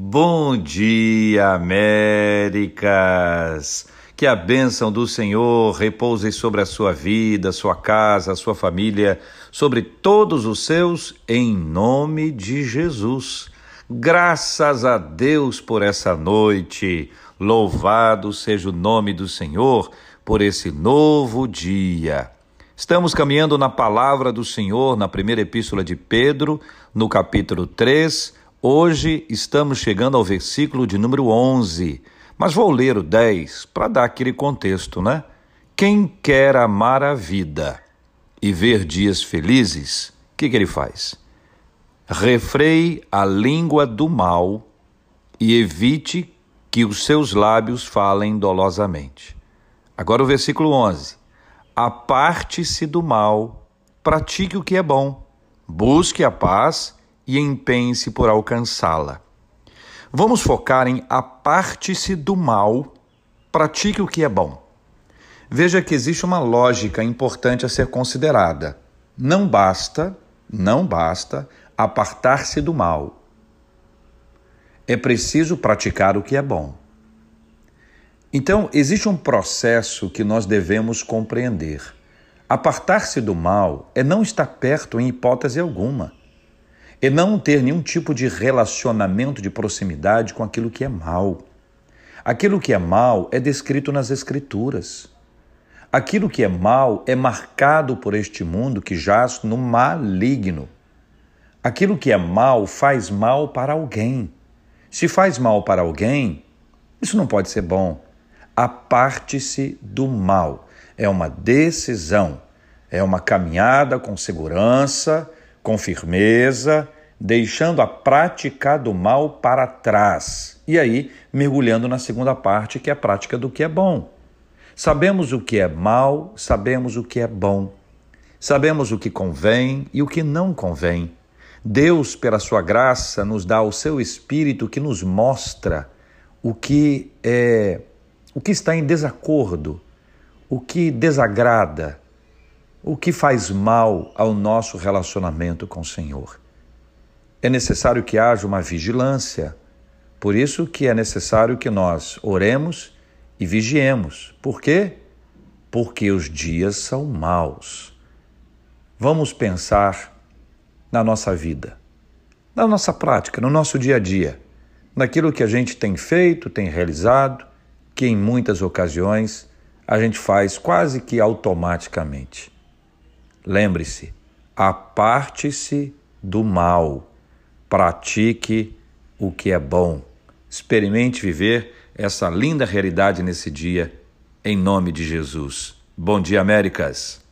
Bom dia, Américas! Que a bênção do Senhor repouse sobre a sua vida, sua casa, sua família, sobre todos os seus, em nome de Jesus. Graças a Deus por essa noite. Louvado seja o nome do Senhor por esse novo dia. Estamos caminhando na palavra do Senhor na primeira epístola de Pedro, no capítulo 3. Hoje estamos chegando ao versículo de número 11 mas vou ler o 10 para dar aquele contexto, né? Quem quer amar a vida e ver dias felizes, o que, que ele faz? Refreie a língua do mal e evite que os seus lábios falem dolosamente. Agora o versículo 11. Aparte-se do mal, pratique o que é bom, busque a paz e empenhe-se por alcançá-la. Vamos focar em aparte-se do mal, pratique o que é bom. Veja que existe uma lógica importante a ser considerada. Não basta, não basta apartar-se do mal. É preciso praticar o que é bom. Então, existe um processo que nós devemos compreender. Apartar-se do mal é não estar perto em hipótese alguma e não ter nenhum tipo de relacionamento de proximidade com aquilo que é mal. Aquilo que é mal é descrito nas Escrituras. Aquilo que é mal é marcado por este mundo que jaz no maligno. Aquilo que é mal faz mal para alguém. Se faz mal para alguém, isso não pode ser bom. Aparte-se do mal. É uma decisão, é uma caminhada com segurança com firmeza, deixando a prática do mal para trás. E aí, mergulhando na segunda parte, que é a prática do que é bom. Sabemos o que é mal, sabemos o que é bom. Sabemos o que convém e o que não convém. Deus, pela sua graça, nos dá o seu espírito que nos mostra o que é o que está em desacordo, o que desagrada, o que faz mal ao nosso relacionamento com o Senhor. É necessário que haja uma vigilância, por isso que é necessário que nós oremos e vigiemos. Por quê? Porque os dias são maus. Vamos pensar na nossa vida, na nossa prática, no nosso dia a dia, naquilo que a gente tem feito, tem realizado, que em muitas ocasiões a gente faz quase que automaticamente. Lembre-se, aparte-se do mal, pratique o que é bom. Experimente viver essa linda realidade nesse dia, em nome de Jesus. Bom dia, Américas!